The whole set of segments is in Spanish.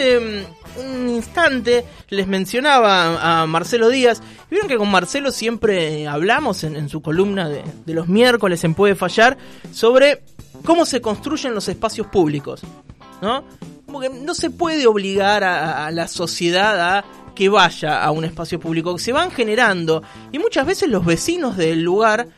mm, un instante les mencionaba a Marcelo Díaz, vieron que con Marcelo siempre hablamos en, su columna de, los miércoles en Puede Fallar sobre cómo se construyen los espacios públicos, ¿no? Como que no se puede obligar a la sociedad a que vaya a un espacio público, se van generando y muchas veces los vecinos del lugar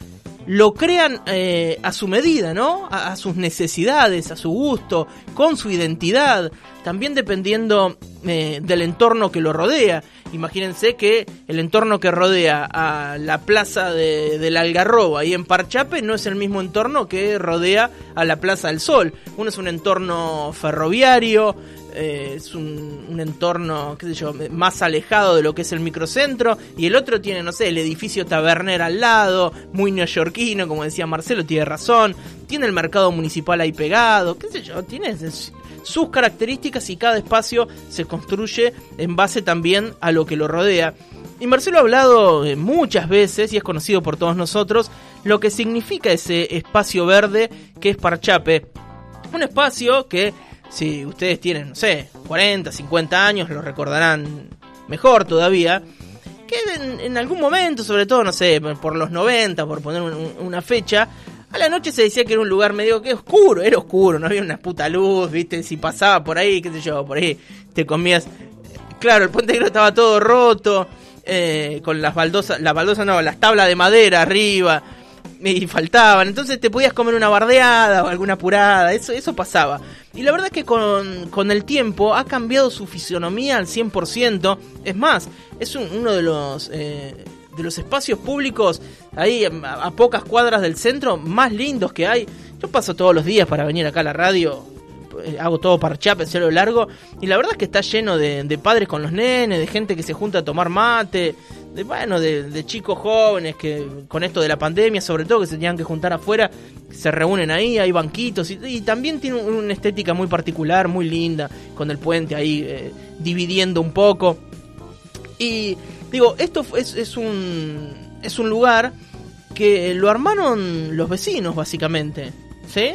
lo crean eh, a su medida, ¿no? A, sus necesidades, a su gusto, con su identidad, también dependiendo eh, del entorno que lo rodea. Imagínense que el entorno que rodea a la plaza de, la Algarroba ahí en Parchape no es el mismo entorno que rodea a la Plaza del Sol. Uno es un entorno ferroviario, eh, es un, entorno, qué sé yo, más alejado de lo que es el microcentro, y el otro tiene, no sé, el edificio taberner al lado, muy neoyorquino, como decía Marcelo, tiene razón, tiene el mercado municipal ahí pegado, qué sé yo, tiene sus características y cada espacio se construye en base también a lo que lo rodea. Y Marcelo ha hablado eh, muchas veces y es conocido por todos nosotros lo que significa ese espacio verde que es Parchape. Un espacio que si ustedes tienen, no sé, 40, 50 años, lo recordarán mejor todavía. Que en, algún momento, sobre todo, no sé, por los 90, por poner una fecha, a la noche se decía que era un lugar medio que oscuro, era oscuro, no había una puta luz, viste, si pasaba por ahí, qué sé yo, por ahí te comías. Claro, el puente negro estaba todo roto, eh, con las baldosas, las baldosas no, las tablas de madera arriba, y faltaban, entonces te podías comer una bardeada o alguna apurada, eso, eso pasaba. Y la verdad es que con, el tiempo ha cambiado su fisionomía al 100%. Es más, es uno de los, eh, de los espacios públicos ahí a, pocas cuadras del centro más lindos que hay. Yo paso todos los días para venir acá a la radio. Eh, hago todo parchape, cielo largo. Y la verdad es que está lleno de, de padres con los nenes, de gente que se junta a tomar mate, de bueno, de, chicos jóvenes que con esto de la pandemia, sobre todo que se tenían que juntar afuera, se reúnen ahí, hay banquitos y, también tiene una estética muy particular, muy linda, con el puente ahí eh, dividiendo un poco. Y digo, esto es, es, un, es un lugar que lo armaron los vecinos, básicamente. ¿Sí?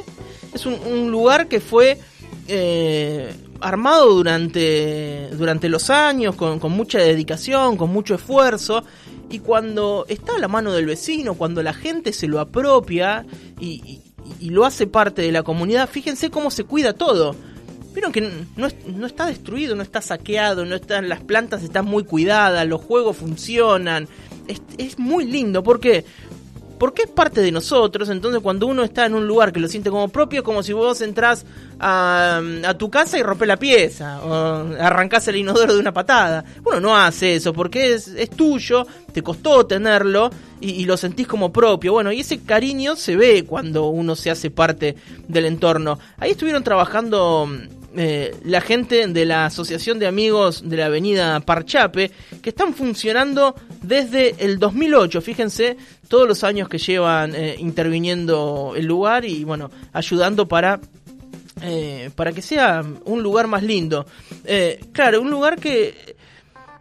Es un, un lugar que fue eh, armado durante, durante los años, con, mucha dedicación, con mucho esfuerzo, y cuando está a la mano del vecino, cuando la gente se lo apropia y, lo hace parte de la comunidad, fíjense cómo se cuida todo. Vieron que no, no, está destruido, no está saqueado, no están, las plantas están muy cuidadas, los juegos funcionan. Es, es muy lindo, ¿por qué? Porque es parte de nosotros, entonces cuando uno está en un lugar que lo siente como propio, es como si vos entrás a, tu casa y rompes la pieza, o arrancás el inodoro de una patada. Uno no hace eso, porque es, es tuyo, te costó tenerlo y, y, lo sentís como propio. Bueno, y ese cariño se ve cuando uno se hace parte del entorno. Ahí estuvieron trabajando eh, la gente de la Asociación de Amigos de la Avenida Parchape, que están funcionando desde el 2008. Fíjense todos los años que llevan eh, interviniendo el lugar y bueno, ayudando para eh, para que sea un lugar más lindo. claro, un lugar que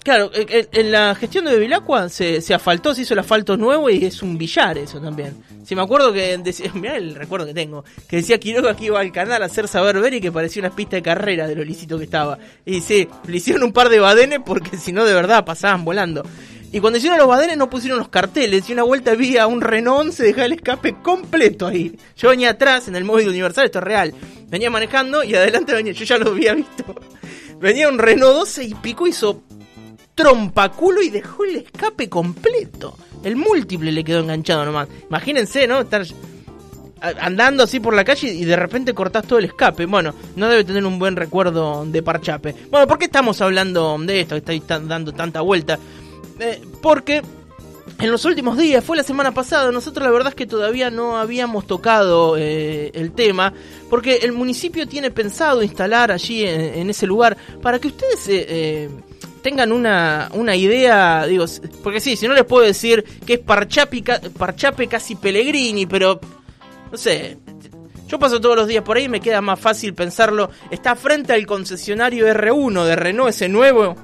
Claro, en la gestión de Bevilacqua se, se asfaltó, se hizo el asfalto nuevo y es un billar eso también. Si me acuerdo que decía, mirá el recuerdo que tengo, que decía Quiroga que iba al canal a hacer saber ver y que parecía una pista de carrera de lo lícito que estaba. Y sí, le hicieron un par de badenes porque si no de verdad pasaban volando. Y cuando hicieron los badenes no pusieron los carteles y una vuelta vi a un Renault se dejaba el escape completo ahí. Yo venía atrás en el móvil universal, esto es real. Venía manejando y adelante venía, yo ya lo había visto. Venía un Renault 12 y pico hizo trompaculo y dejó el escape completo. El múltiple le quedó enganchado nomás. Imagínense, ¿no? Estar andando así por la calle y de repente cortás todo el escape. Bueno, no debe tener un buen recuerdo de Parchape. Bueno, ¿por qué estamos hablando de esto? Estáis dando tanta vuelta. Eh, porque en los últimos días, fue la semana pasada, nosotros la verdad es que todavía no habíamos tocado eh, el tema, porque el municipio tiene pensado instalar allí en, ese lugar para que ustedes... Eh, tengan una, una idea, digo, porque sí, si no les puedo decir que es Parchape, Parchape casi Pellegrini, pero no sé, yo paso todos los días por ahí y me queda más fácil pensarlo. Está frente al concesionario R1 de Renault, ese nuevo.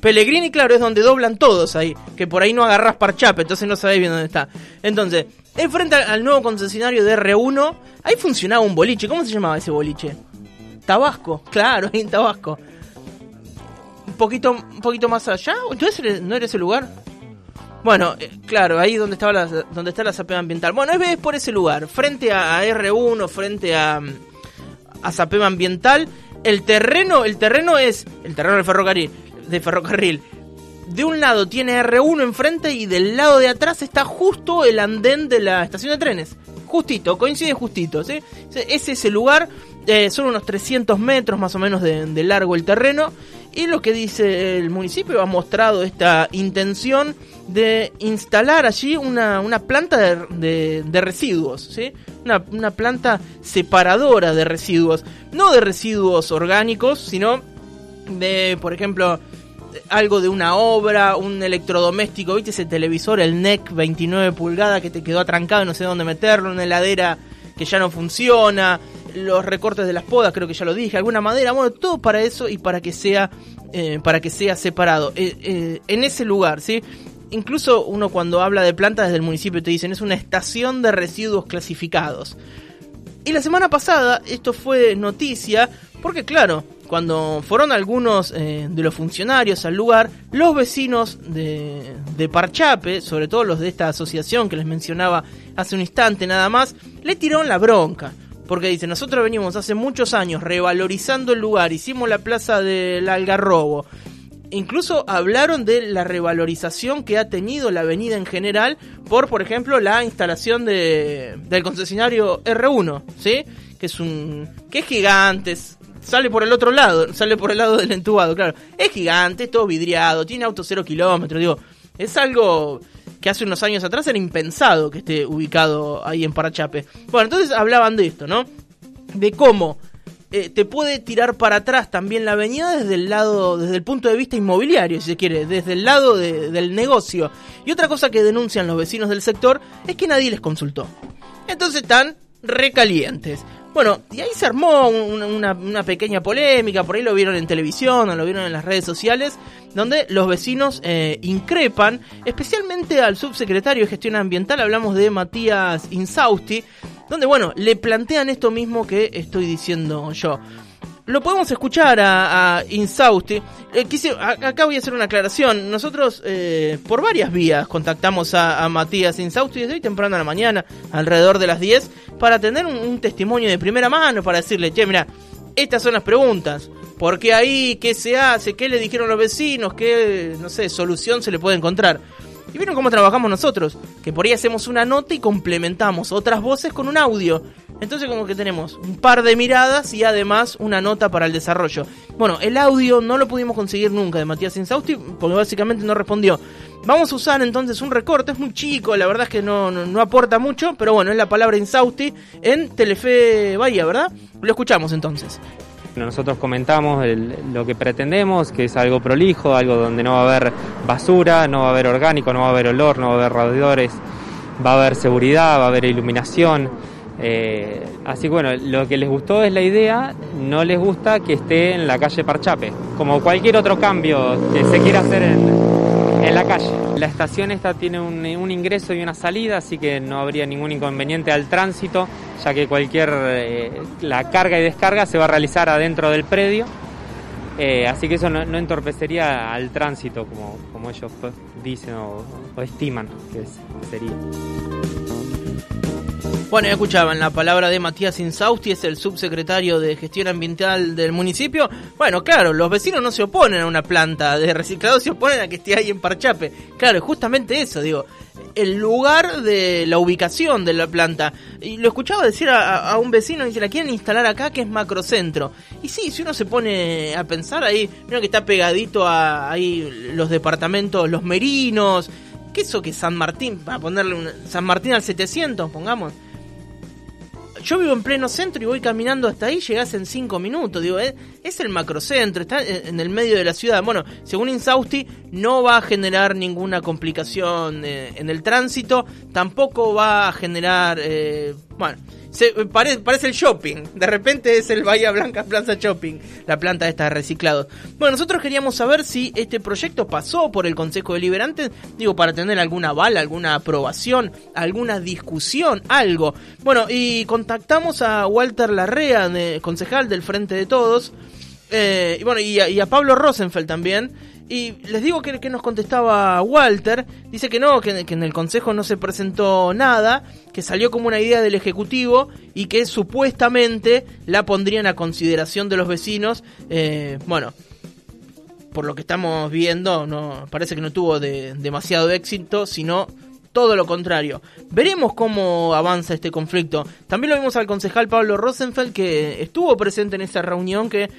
Pellegrini, claro, es donde doblan todos ahí. Que por ahí no agarras Parchape, entonces no sabéis bien dónde está. Entonces, enfrente al nuevo concesionario de R1, ahí funcionaba un boliche. ¿Cómo se llamaba ese boliche? Tabasco, claro, en Tabasco. Poquito, un poquito más allá, entonces no era ese lugar. Bueno, eh, claro, ahí donde la, donde está la sapema ambiental. Bueno, es por ese lugar, frente a, R1, frente a, a sapema ambiental. El terreno, el terreno es el terreno del ferrocarril, de ferrocarril. De un lado tiene R1 enfrente y del lado de atrás está justo el andén de la estación de trenes. Justito, coincide justito, ¿sí? Es ese lugar, eh, son unos 300 metros más o menos de largo el terreno. Y lo que dice el municipio ha mostrado esta intención de instalar allí una, una planta de, de, residuos, ¿sí? Una, una, planta separadora de residuos, no de residuos orgánicos, sino de, por ejemplo, algo de una obra, un electrodoméstico, ¿viste ese televisor, el NEC 29 pulgadas que te quedó atrancado, no sé dónde meterlo, una heladera que ya no funciona, los recortes de las podas, creo que ya lo dije, alguna madera, bueno, todo para eso y para que sea eh, para que sea separado. Eh, eh, en ese lugar, ¿sí? incluso uno cuando habla de plantas desde el municipio te dicen es una estación de residuos clasificados. Y la semana pasada esto fue noticia porque claro, cuando fueron algunos de los funcionarios al lugar, los vecinos de, de, Parchape, sobre todo los de esta asociación que les mencionaba hace un instante nada más, le tiraron la bronca. Porque dice, nosotros venimos hace muchos años revalorizando el lugar, hicimos la plaza del Algarrobo, incluso hablaron de la revalorización que ha tenido la avenida en general por, por ejemplo, la instalación de, del concesionario R1, ¿sí? Que es un que es gigante, sale por el otro lado, sale por el lado del entubado, claro. Es gigante, es todo vidriado, tiene auto cero kilómetros, digo, es algo que hace unos años atrás era impensado que esté ubicado ahí en Parachape. Bueno, entonces hablaban de esto, ¿no? De cómo eh, te puede tirar para atrás también la avenida desde el lado, desde el punto de vista inmobiliario, si se quiere, desde el lado del negocio. Y otra cosa que denuncian los vecinos del sector es que nadie les consultó. Entonces están recalientes. Bueno, y ahí se armó una, pequeña polémica, por ahí lo vieron en televisión o lo vieron en las redes sociales, donde los vecinos eh, increpan, especialmente al subsecretario de Gestión Ambiental, hablamos de Matías Insausti, donde, bueno, le plantean esto mismo que estoy diciendo yo. Lo podemos escuchar a, Insausti. Eh, acá voy a hacer una aclaración. Nosotros, eh, por varias vías, contactamos a, Matías Insausti desde hoy temprano a la mañana, alrededor de las 10, para tener un, testimonio de primera mano, para decirle, che, mira, estas son las preguntas. ¿Por qué ahí? ¿Qué se hace? ¿Qué le dijeron los vecinos? ¿Qué, no sé, solución se le puede encontrar? Y vieron cómo trabajamos nosotros, que por ahí hacemos una nota y complementamos otras voces con un audio. Entonces como que tenemos un par de miradas y además una nota para el desarrollo. Bueno, el audio no lo pudimos conseguir nunca de Matías Insausti porque básicamente no respondió. Vamos a usar entonces un recorte, es muy chico, la verdad es que no, no, aporta mucho, pero bueno, es la palabra Insausti en Telefe Bahía, ¿verdad? Lo escuchamos entonces. Nosotros comentamos lo que pretendemos, que es algo prolijo, algo donde no va a haber basura, no va a haber orgánico, no va a haber olor, no va a haber radiadores, va a haber seguridad, va a haber iluminación. Eh, así que bueno, lo que les gustó es la idea, no les gusta que esté en la calle Parchape, como cualquier otro cambio que se quiera hacer en, la calle. La estación esta tiene un, ingreso y una salida, así que no habría ningún inconveniente al tránsito, ya que cualquier eh, la carga y descarga se va a realizar adentro del predio. Eh, así que eso no, entorpecería al tránsito como, como ellos dicen o estiman que sería. Bueno, ya escuchaban la palabra de Matías Insausti, es el subsecretario de Gestión Ambiental del municipio. Bueno, claro, los vecinos no se oponen a una planta de reciclado, se oponen a que esté ahí en Parchape. Claro, justamente eso, digo, el lugar de la ubicación de la planta. Y lo escuchaba decir a, un vecino, dice, la quieren instalar acá, que es macrocentro. Y sí, si uno se pone a pensar ahí, mira que está pegadito a ahí los departamentos, los merinos. ¿Qué eso que San Martín? Para ponerle un, San Martín al 700, pongamos yo vivo en pleno centro y voy caminando hasta ahí, llegás en 5 minutos. Digo, es, es, el macrocentro, está en el medio de la ciudad. Bueno, según Insausti, no va a generar ninguna complicación eh, en el tránsito, tampoco va a generar, eh, bueno, se, parece, parece el shopping. De repente es el Bahía Blanca Plaza Shopping, la planta esta de reciclado. Bueno, nosotros queríamos saber si este proyecto pasó por el Consejo Deliberante, digo, para tener alguna bala, alguna aprobación, alguna discusión, algo. Bueno, y contactamos a Walter Larrea, concejal del Frente de Todos, eh, y bueno, y a, Pablo Rosenfeld también. Y les digo que, que nos contestaba Walter, dice que no, que, en el Consejo no se presentó nada, que salió como una idea del Ejecutivo y que supuestamente la pondrían a consideración de los vecinos. Eh, bueno, por lo que estamos viendo, no parece que no tuvo demasiado éxito, sino todo lo contrario. Veremos cómo avanza este conflicto. También lo vimos al concejal Pablo Rosenfeld que estuvo presente en esa reunión que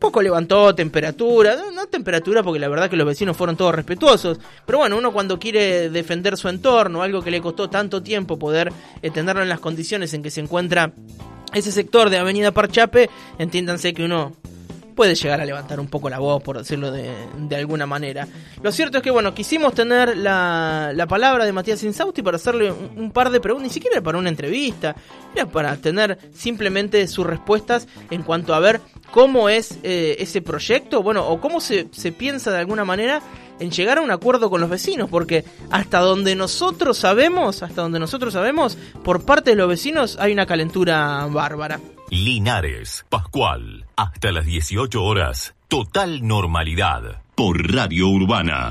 poco levantó temperatura, no, temperatura porque la verdad que los vecinos fueron todos respetuosos, pero bueno, uno cuando quiere defender su entorno, algo que le costó tanto tiempo poder tenerlo en las condiciones en que se encuentra ese sector de Avenida Parchape, entiéndanse que uno puede llegar a levantar un poco la voz, por decirlo de, alguna manera. Lo cierto es que, bueno, quisimos tener la, la palabra de Matías Insausti para hacerle un, par de preguntas, ni siquiera para una entrevista, era para tener simplemente sus respuestas en cuanto a ver cómo es eh, ese proyecto, bueno, o cómo se, se piensa de alguna manera en llegar a un acuerdo con los vecinos, porque hasta donde nosotros sabemos, hasta donde nosotros sabemos, por parte de los vecinos hay una calentura bárbara. Linares, Pascual, hasta las 18 horas, total normalidad, por Radio Urbana.